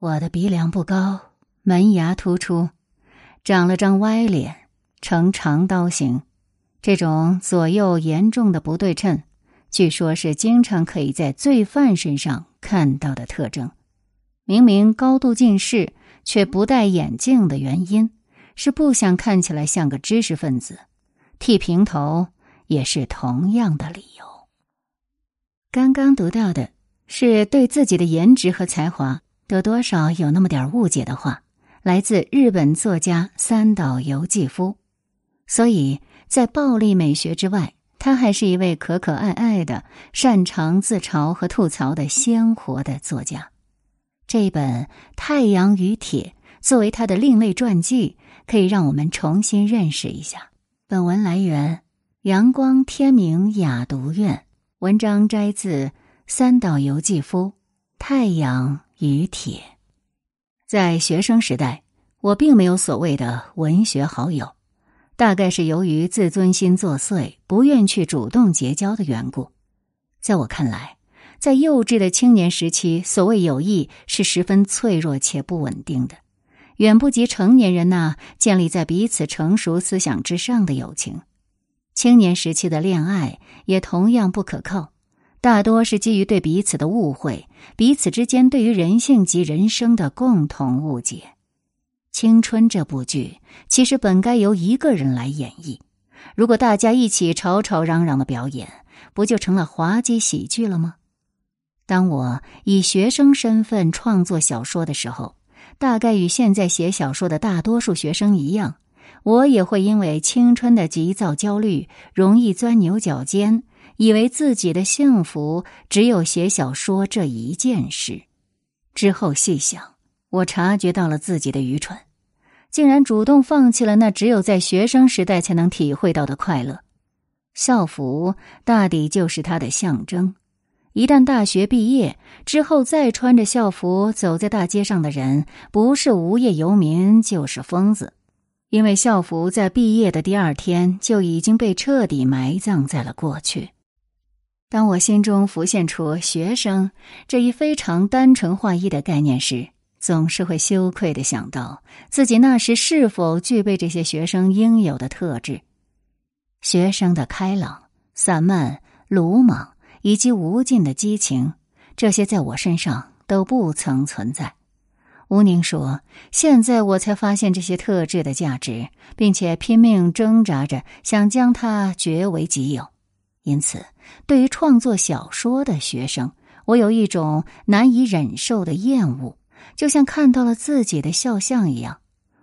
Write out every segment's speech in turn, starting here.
我的鼻梁不高，门牙突出，长了张歪脸，呈长刀形。这种左右严重的不对称，据说是经常可以在罪犯身上看到的特征。明明高度近视却不戴眼镜的原因，是不想看起来像个知识分子。剃平头也是同样的理由。刚刚读到的是对自己的颜值和才华有多少有那么点误解的话，来自日本作家三岛由纪夫。所以在暴力美学之外，他还是一位可可爱爱的、擅长自嘲和吐槽的鲜活的作家。这本《太阳与铁》作为他的另类传记，可以让我们重新认识一下。本文来源：阳光天明雅读院，文章摘自三岛由纪夫《太阳于铁》。在学生时代，我并没有所谓的文学好友，大概是由于自尊心作祟，不愿去主动结交的缘故。在我看来。在幼稚的青年时期，所谓友谊是十分脆弱且不稳定的，远不及成年人那建立在彼此成熟思想之上的友情。青年时期的恋爱也同样不可靠，大多是基于对彼此的误会，彼此之间对于人性及人生的共同误解。青春这部剧其实本该由一个人来演绎，如果大家一起吵吵嚷嚷的表演，不就成了滑稽喜剧了吗？当我以学生身份创作小说的时候，大概与现在写小说的大多数学生一样，我也会因为青春的急躁焦虑，容易钻牛角尖，以为自己的幸福只有写小说这一件事。之后细想，我察觉到了自己的愚蠢，竟然主动放弃了那只有在学生时代才能体会到的快乐。校服大抵就是它的象征。一旦大学毕业之后，再穿着校服走在大街上的人，不是无业游民，就是疯子。因为校服在毕业的第二天就已经被彻底埋葬在了过去。当我心中浮现出学生这一非常单纯化一的概念时，总是会羞愧的想到自己那时是否具备这些学生应有的特质：学生的开朗、散漫、鲁莽。以及无尽的激情，这些在我身上都不曾存在。吴宁说：“现在我才发现这些特质的价值，并且拼命挣扎着想将它据为己有。因此，对于创作小说的学生，我有一种难以忍受的厌恶，就像看到了自己的肖像一样。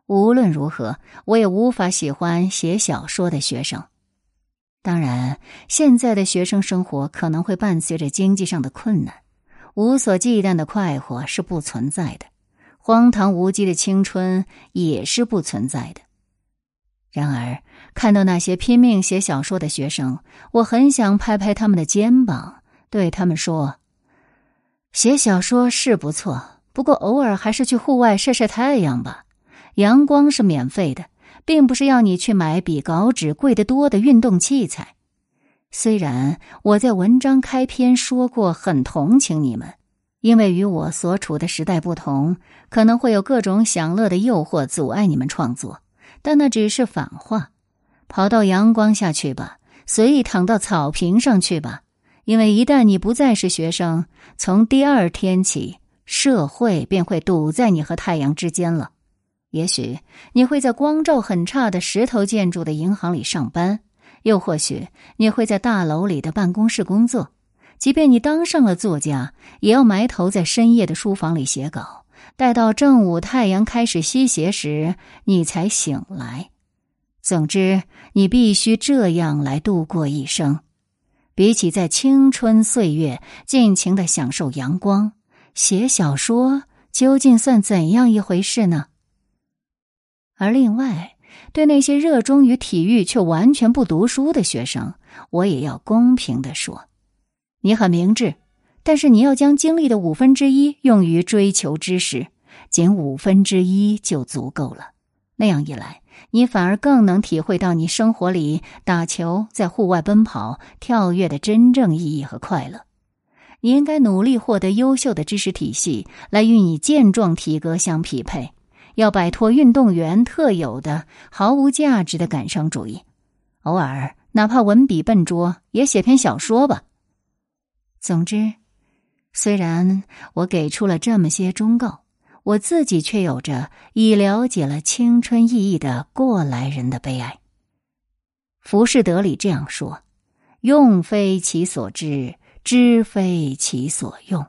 无论如何，我也无法喜欢写小说的学生。”当然，现在的学生生活可能会伴随着经济上的困难，无所忌惮的快活是不存在的，荒唐无稽的青春也是不存在的。然而，看到那些拼命写小说的学生，我很想拍拍他们的肩膀，对他们说：“写小说是不错，不过偶尔还是去户外晒晒太阳吧，阳光是免费的。”并不是要你去买比稿纸贵得多的运动器材。虽然我在文章开篇说过很同情你们，因为与我所处的时代不同，可能会有各种享乐的诱惑阻碍你们创作，但那只是反话。跑到阳光下去吧，随意躺到草坪上去吧，因为一旦你不再是学生，从第二天起，社会便会堵在你和太阳之间了。也许你会在光照很差的石头建筑的银行里上班，又或许你会在大楼里的办公室工作。即便你当上了作家，也要埋头在深夜的书房里写稿，待到正午太阳开始西斜时，你才醒来。总之，你必须这样来度过一生。比起在青春岁月尽情的享受阳光，写小说究竟算怎样一回事呢？而另外，对那些热衷于体育却完全不读书的学生，我也要公平的说：你很明智，但是你要将精力的五分之一用于追求知识，仅五分之一就足够了。那样一来，你反而更能体会到你生活里打球、在户外奔跑、跳跃的真正意义和快乐。你应该努力获得优秀的知识体系，来与你健壮体格相匹配。要摆脱运动员特有的毫无价值的感伤主义，偶尔哪怕文笔笨拙，也写篇小说吧。总之，虽然我给出了这么些忠告，我自己却有着已了解了青春意义的过来人的悲哀。浮士德里这样说：“用非其所知，知非其所用。”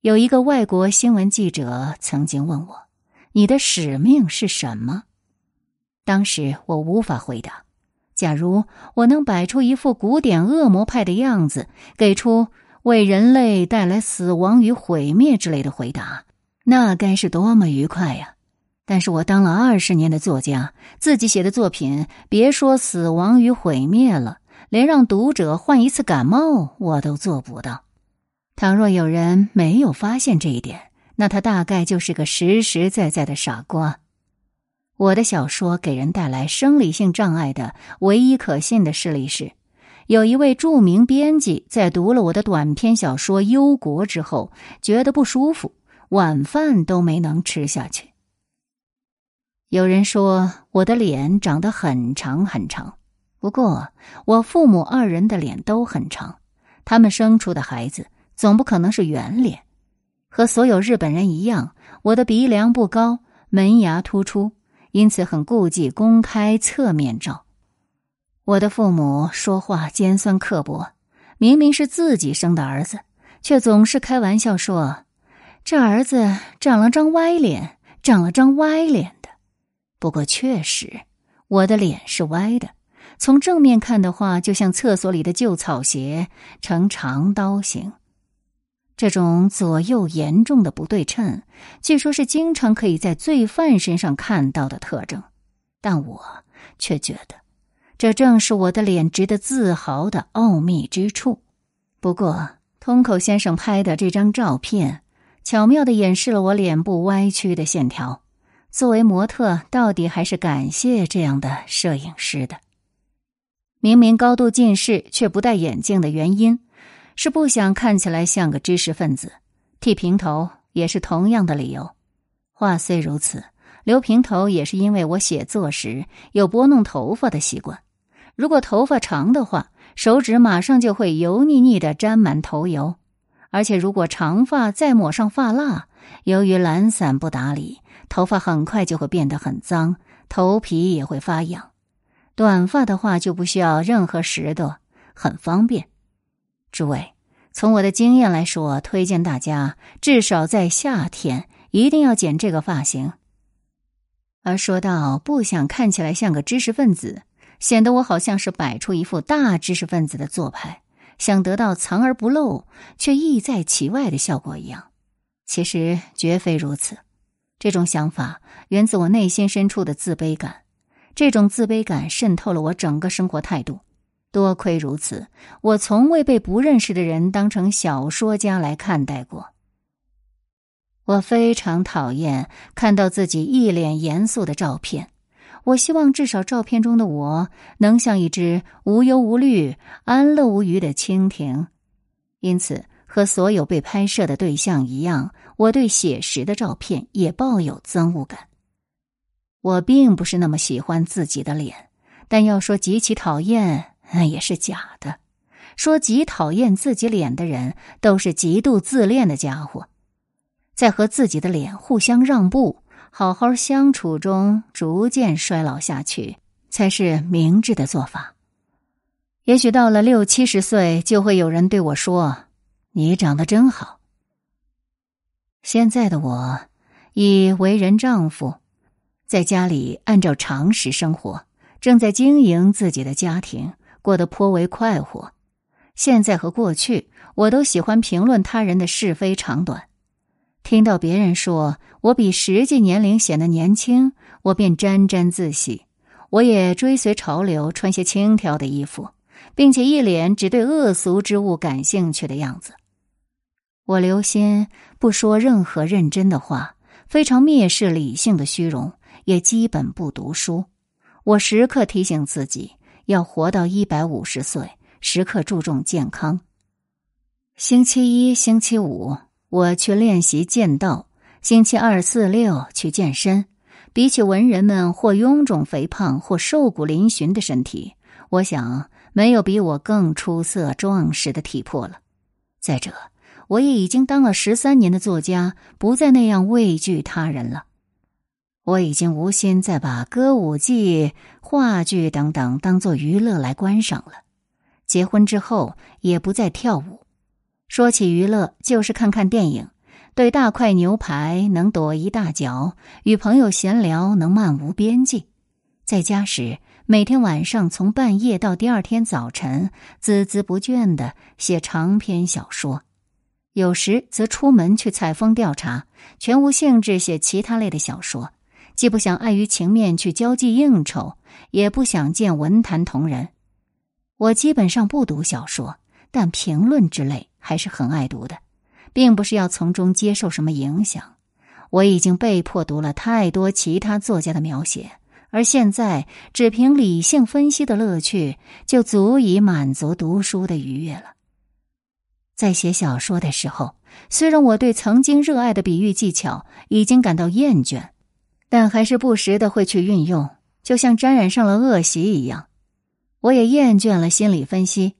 有一个外国新闻记者曾经问我：“你的使命是什么？”当时我无法回答。假如我能摆出一副古典恶魔派的样子，给出为人类带来死亡与毁灭之类的回答，那该是多么愉快呀！但是我当了二十年的作家，自己写的作品，别说死亡与毁灭了，连让读者患一次感冒我都做不到。倘若有人没有发现这一点，那他大概就是个实实在在的傻瓜。我的小说给人带来生理性障碍的唯一可信的事例是，有一位著名编辑在读了我的短篇小说《忧国》之后，觉得不舒服，晚饭都没能吃下去。有人说我的脸长得很长很长，不过我父母二人的脸都很长，他们生出的孩子。总不可能是圆脸，和所有日本人一样，我的鼻梁不高，门牙突出，因此很顾忌公开侧面照。我的父母说话尖酸刻薄，明明是自己生的儿子，却总是开玩笑说：“这儿子长了张歪脸，长了张歪脸的。”不过确实，我的脸是歪的，从正面看的话，就像厕所里的旧草鞋，呈长刀形。这种左右严重的不对称，据说是经常可以在罪犯身上看到的特征，但我却觉得，这正是我的脸值得自豪的奥秘之处。不过，通口先生拍的这张照片，巧妙的掩饰了我脸部歪曲的线条。作为模特，到底还是感谢这样的摄影师的。明明高度近视却不戴眼镜的原因。是不想看起来像个知识分子，剃平头也是同样的理由。话虽如此，留平头也是因为我写作时有拨弄头发的习惯。如果头发长的话，手指马上就会油腻腻的沾满头油；而且如果长发再抹上发蜡，由于懒散不打理，头发很快就会变得很脏，头皮也会发痒。短发的话就不需要任何拾掇，很方便。诸位，从我的经验来说，推荐大家至少在夏天一定要剪这个发型。而说到不想看起来像个知识分子，显得我好像是摆出一副大知识分子的做派，想得到藏而不露却意在其外的效果一样，其实绝非如此。这种想法源自我内心深处的自卑感，这种自卑感渗透了我整个生活态度。多亏如此，我从未被不认识的人当成小说家来看待过。我非常讨厌看到自己一脸严肃的照片。我希望至少照片中的我能像一只无忧无虑、安乐无虞的蜻蜓。因此，和所有被拍摄的对象一样，我对写实的照片也抱有憎恶感。我并不是那么喜欢自己的脸，但要说极其讨厌。那也是假的。说极讨厌自己脸的人，都是极度自恋的家伙，在和自己的脸互相让步、好好相处中，逐渐衰老下去，才是明智的做法。也许到了六七十岁，就会有人对我说：“你长得真好。”现在的我，已为人丈夫，在家里按照常识生活，正在经营自己的家庭。过得颇为快活。现在和过去，我都喜欢评论他人的是非长短。听到别人说我比实际年龄显得年轻，我便沾沾自喜。我也追随潮流，穿些轻佻的衣服，并且一脸只对恶俗之物感兴趣的样子。我留心不说任何认真的话，非常蔑视理性的虚荣，也基本不读书。我时刻提醒自己。要活到一百五十岁，时刻注重健康。星期一、星期五我去练习剑道，星期二、四、六去健身。比起文人们或臃肿肥胖或瘦骨嶙峋的身体，我想没有比我更出色壮实的体魄了。再者，我也已经当了十三年的作家，不再那样畏惧他人了。我已经无心再把歌舞伎、话剧等等当做娱乐来观赏了。结婚之后也不再跳舞。说起娱乐，就是看看电影，对大块牛排能躲一大脚，与朋友闲聊能漫无边际。在家时，每天晚上从半夜到第二天早晨，孜孜不倦的写长篇小说；有时则出门去采风调查，全无兴致写其他类的小说，既不想碍于情面去交际应酬，也不想见文坛同仁。我基本上不读小说，但评论之类。还是很爱读的，并不是要从中接受什么影响。我已经被迫读了太多其他作家的描写，而现在只凭理性分析的乐趣就足以满足读书的愉悦了。在写小说的时候，虽然我对曾经热爱的比喻技巧已经感到厌倦，但还是不时的会去运用，就像沾染上了恶习一样。我也厌倦了心理分析。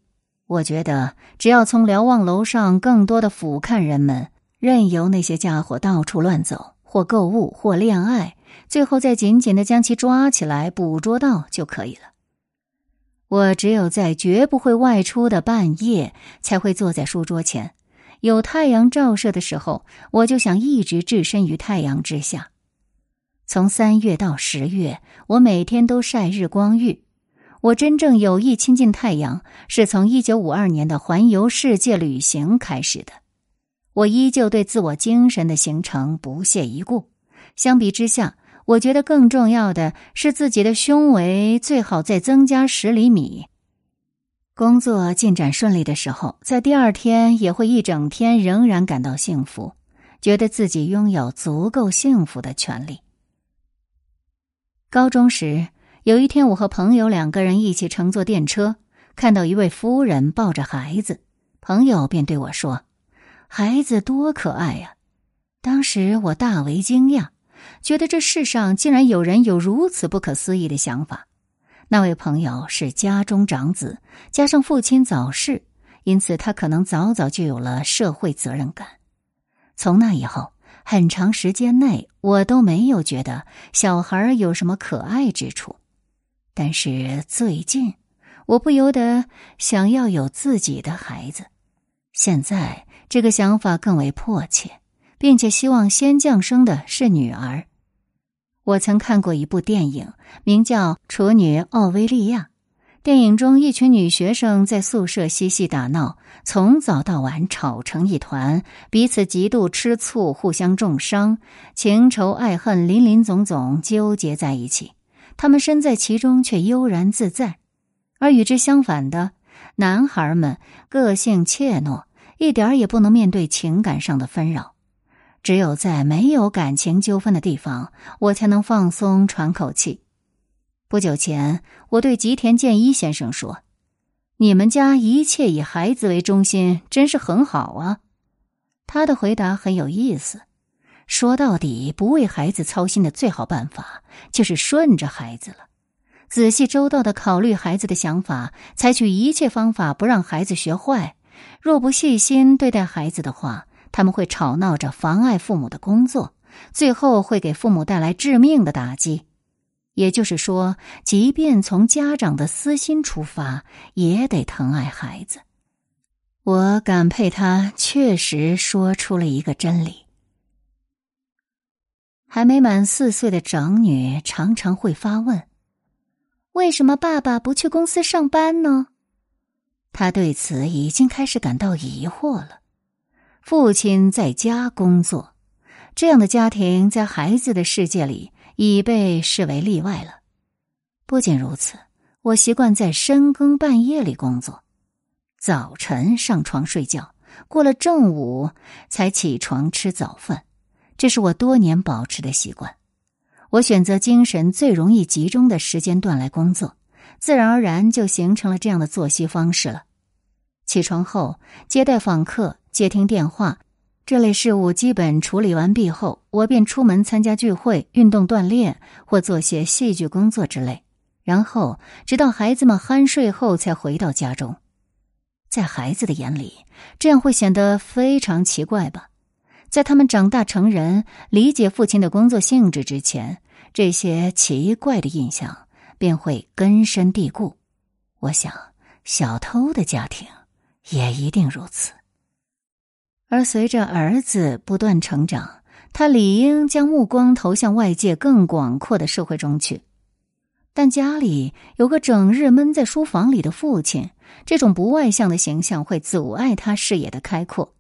我觉得，只要从瞭望楼上更多的俯瞰人们，任由那些家伙到处乱走，或购物，或恋爱，最后再紧紧的将其抓起来，捕捉到就可以了。我只有在绝不会外出的半夜，才会坐在书桌前，有太阳照射的时候，我就想一直置身于太阳之下。从三月到十月，我每天都晒日光浴。我真正有意亲近太阳，是从一九五二年的环游世界旅行开始的。我依旧对自我精神的形成不屑一顾。相比之下，我觉得更重要的是自己的胸围最好再增加十厘米。工作进展顺利的时候，在第二天也会一整天仍然感到幸福，觉得自己拥有足够幸福的权利。高中时。有一天，我和朋友两个人一起乘坐电车，看到一位夫人抱着孩子，朋友便对我说：“孩子多可爱呀！”当时我大为惊讶，觉得这世上竟然有人有如此不可思议的想法。那位朋友是家中长子，加上父亲早逝，因此他可能早早就有了社会责任感。从那以后，很长时间内我都没有觉得小孩有什么可爱之处。但是最近，我不由得想要有自己的孩子。现在这个想法更为迫切，并且希望先降生的是女儿。我曾看过一部电影，名叫《处女奥薇利亚》。电影中，一群女学生在宿舍嬉戏打闹，从早到晚吵成一团，彼此极度吃醋，互相重伤，情仇爱恨，林林总总纠结在一起。他们身在其中却悠然自在，而与之相反的男孩们个性怯懦，一点也不能面对情感上的纷扰。只有在没有感情纠纷的地方，我才能放松喘口气。不久前，我对吉田健一先生说：“你们家一切以孩子为中心，真是很好啊。”他的回答很有意思。说到底，不为孩子操心的最好办法就是顺着孩子了。仔细周到的考虑孩子的想法，采取一切方法不让孩子学坏。若不细心对待孩子的话，他们会吵闹着妨碍父母的工作，最后会给父母带来致命的打击。也就是说，即便从家长的私心出发，也得疼爱孩子。我感佩他确实说出了一个真理。还没满四岁的长女常常会发问：“为什么爸爸不去公司上班呢？”他对此已经开始感到疑惑了。父亲在家工作，这样的家庭在孩子的世界里已被视为例外了。不仅如此，我习惯在深更半夜里工作，早晨上床睡觉，过了正午才起床吃早饭。这是我多年保持的习惯。我选择精神最容易集中的时间段来工作，自然而然就形成了这样的作息方式了。起床后接待访客、接听电话，这类事务基本处理完毕后，我便出门参加聚会、运动锻炼或做些戏剧工作之类，然后直到孩子们酣睡后才回到家中。在孩子的眼里，这样会显得非常奇怪吧？在他们长大成人、理解父亲的工作性质之前，这些奇怪的印象便会根深蒂固。我想，小偷的家庭也一定如此。而随着儿子不断成长，他理应将目光投向外界更广阔的社会中去。但家里有个整日闷在书房里的父亲，这种不外向的形象会阻碍他视野的开阔。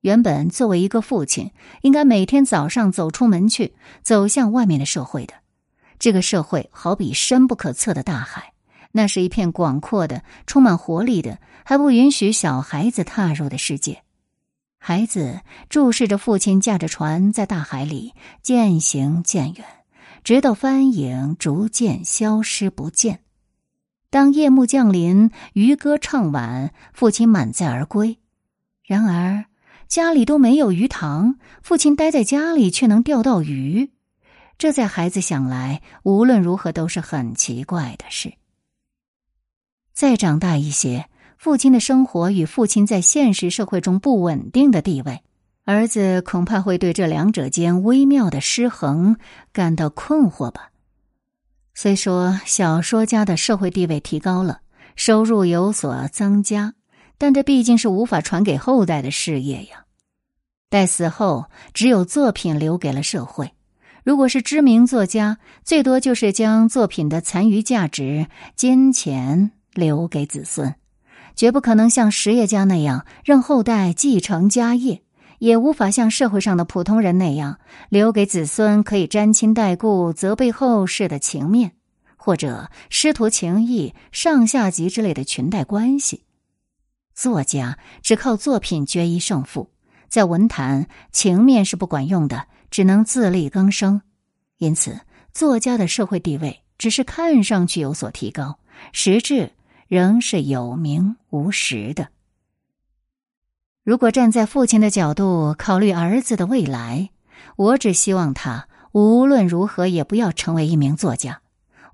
原本作为一个父亲，应该每天早上走出门去，走向外面的社会的。这个社会好比深不可测的大海，那是一片广阔的、充满活力的，还不允许小孩子踏入的世界。孩子注视着父亲驾着船在大海里渐行渐远。直到帆影逐渐消失不见，当夜幕降临，渔歌唱晚，父亲满载而归。然而家里都没有鱼塘，父亲待在家里却能钓到鱼，这在孩子想来，无论如何都是很奇怪的事。再长大一些，父亲的生活与父亲在现实社会中不稳定的地位。儿子恐怕会对这两者间微妙的失衡感到困惑吧。虽说小说家的社会地位提高了，收入有所增加，但这毕竟是无法传给后代的事业呀。待死后，只有作品留给了社会。如果是知名作家，最多就是将作品的残余价值金钱留给子孙，绝不可能像实业家那样让后代继承家业。也无法像社会上的普通人那样留给子孙可以沾亲带故、责备后世的情面，或者师徒情谊、上下级之类的裙带关系。作家只靠作品决一胜负，在文坛情面是不管用的，只能自力更生。因此，作家的社会地位只是看上去有所提高，实质仍是有名无实的。如果站在父亲的角度考虑儿子的未来，我只希望他无论如何也不要成为一名作家。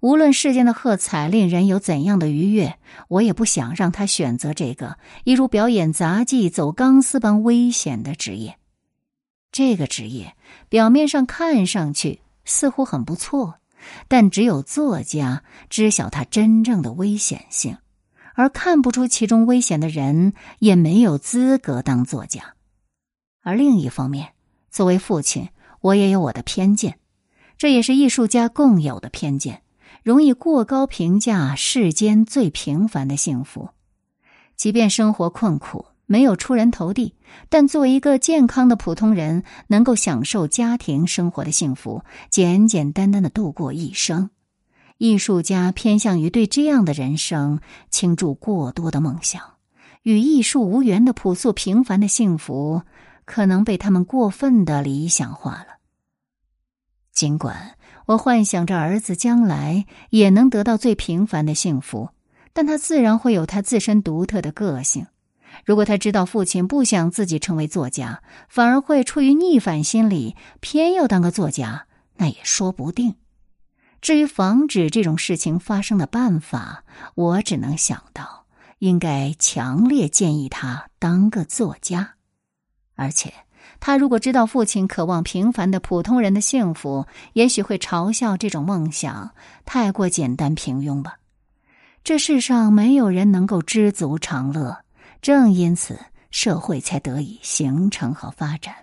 无论世间的喝彩令人有怎样的愉悦，我也不想让他选择这个一如表演杂技、走钢丝般危险的职业。这个职业表面上看上去似乎很不错，但只有作家知晓它真正的危险性。而看不出其中危险的人，也没有资格当作家。而另一方面，作为父亲，我也有我的偏见，这也是艺术家共有的偏见，容易过高评价世间最平凡的幸福。即便生活困苦，没有出人头地，但作为一个健康的普通人，能够享受家庭生活的幸福，简简单单的度过一生。艺术家偏向于对这样的人生倾注过多的梦想，与艺术无缘的朴素平凡的幸福，可能被他们过分的理想化了。尽管我幻想着儿子将来也能得到最平凡的幸福，但他自然会有他自身独特的个性。如果他知道父亲不想自己成为作家，反而会出于逆反心理，偏要当个作家，那也说不定。至于防止这种事情发生的办法，我只能想到，应该强烈建议他当个作家。而且，他如果知道父亲渴望平凡的普通人的幸福，也许会嘲笑这种梦想太过简单平庸吧。这世上没有人能够知足常乐，正因此，社会才得以形成和发展。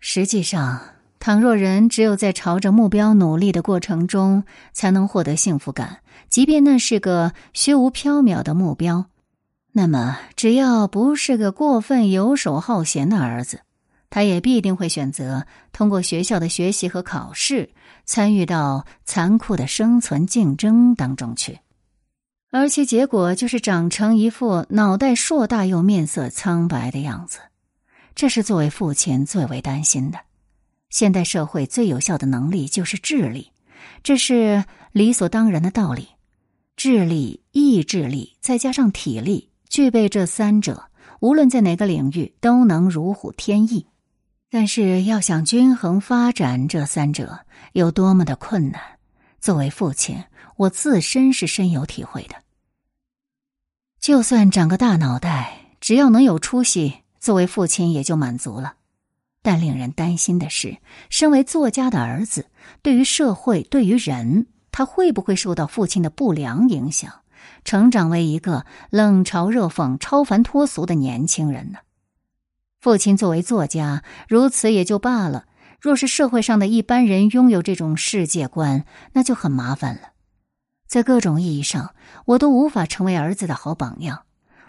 实际上。倘若人只有在朝着目标努力的过程中才能获得幸福感，即便那是个虚无缥缈的目标，那么只要不是个过分游手好闲的儿子，他也必定会选择通过学校的学习和考试，参与到残酷的生存竞争当中去，而其结果就是长成一副脑袋硕大又面色苍白的样子。这是作为父亲最为担心的。现代社会最有效的能力就是智力，这是理所当然的道理。智力、意志力再加上体力，具备这三者，无论在哪个领域都能如虎添翼。但是要想均衡发展这三者，有多么的困难，作为父亲，我自身是深有体会的。就算长个大脑袋，只要能有出息，作为父亲也就满足了。但令人担心的是，身为作家的儿子，对于社会，对于人，他会不会受到父亲的不良影响，成长为一个冷嘲热讽、超凡脱俗的年轻人呢？父亲作为作家，如此也就罢了；若是社会上的一般人拥有这种世界观，那就很麻烦了。在各种意义上，我都无法成为儿子的好榜样。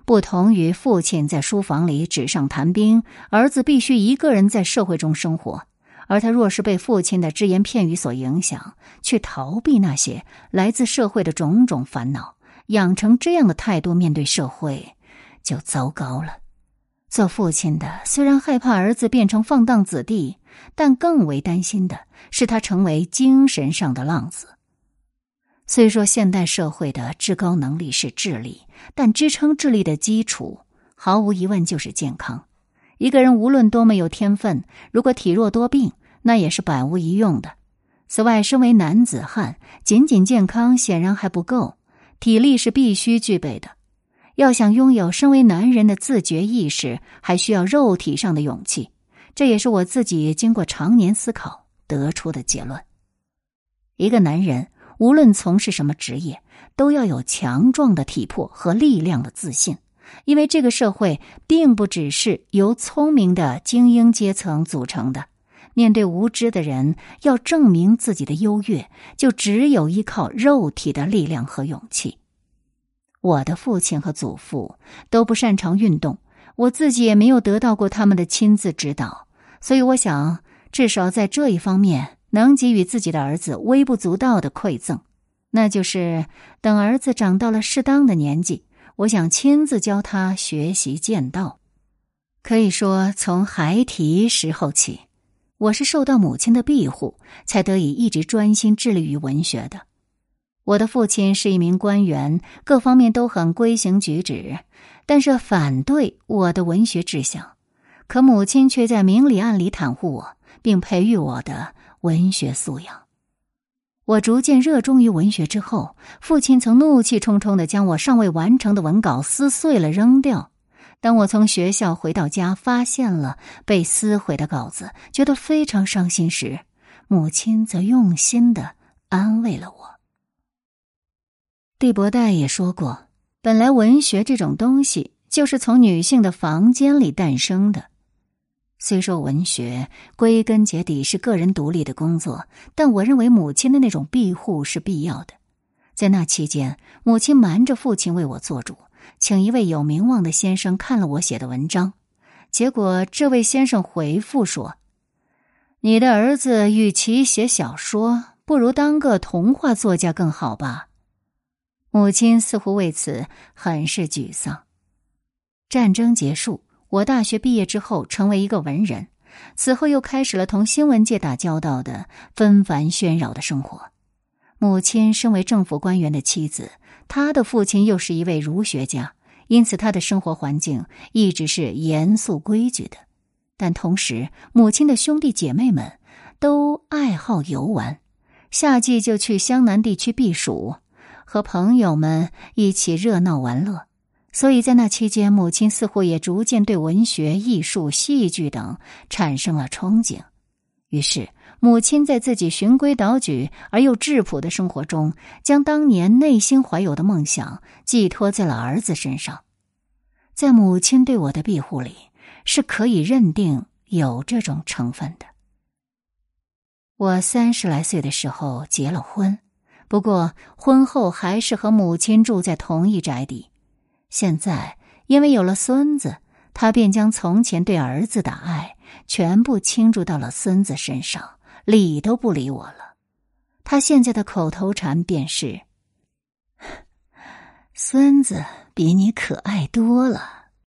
不同于父亲在书房里纸上谈兵，儿子必须一个人在社会中生活。而他若是被父亲的只言片语所影响，去逃避那些来自社会的种种烦恼，养成这样的态度面对社会，就糟糕了。做父亲的虽然害怕儿子变成放荡子弟，但更为担心的是他成为精神上的浪子。虽说现代社会的至高能力是智力，但支撑智力的基础，毫无疑问就是健康。一个人无论多么有天分，如果体弱多病，那也是百无一用的。此外，身为男子汉，仅仅健康显然还不够，体力是必须具备的。要想拥有身为男人的自觉意识，还需要肉体上的勇气。这也是我自己经过常年思考得出的结论。一个男人。无论从事什么职业，都要有强壮的体魄和力量的自信，因为这个社会并不只是由聪明的精英阶层组成的。面对无知的人，要证明自己的优越，就只有依靠肉体的力量和勇气。我的父亲和祖父都不擅长运动，我自己也没有得到过他们的亲自指导，所以我想，至少在这一方面。能给予自己的儿子微不足道的馈赠，那就是等儿子长到了适当的年纪，我想亲自教他学习剑道。可以说，从孩提时候起，我是受到母亲的庇护，才得以一直专心致力于文学的。我的父亲是一名官员，各方面都很规行矩止，但是反对我的文学志向。可母亲却在明里暗里袒护我，并培育我的。文学素养，我逐渐热衷于文学之后，父亲曾怒气冲冲的将我尚未完成的文稿撕碎了扔掉。当我从学校回到家，发现了被撕毁的稿子，觉得非常伤心时，母亲则用心的安慰了我。蒂博代也说过，本来文学这种东西就是从女性的房间里诞生的。虽说文学归根结底是个人独立的工作，但我认为母亲的那种庇护是必要的。在那期间，母亲瞒着父亲为我做主，请一位有名望的先生看了我写的文章。结果，这位先生回复说：“你的儿子与其写小说，不如当个童话作家更好吧。”母亲似乎为此很是沮丧。战争结束。我大学毕业之后成为一个文人，此后又开始了同新闻界打交道的纷繁喧扰的生活。母亲身为政府官员的妻子，她的父亲又是一位儒学家，因此他的生活环境一直是严肃规矩的。但同时，母亲的兄弟姐妹们都爱好游玩，夏季就去湘南地区避暑，和朋友们一起热闹玩乐。所以在那期间，母亲似乎也逐渐对文学、艺术、戏剧等产生了憧憬。于是，母亲在自己循规蹈矩而又质朴的生活中，将当年内心怀有的梦想寄托在了儿子身上。在母亲对我的庇护里，是可以认定有这种成分的。我三十来岁的时候结了婚，不过婚后还是和母亲住在同一宅邸。现在，因为有了孙子，他便将从前对儿子的爱全部倾注到了孙子身上，理都不理我了。他现在的口头禅便是：“ 孙子比你可爱多了。”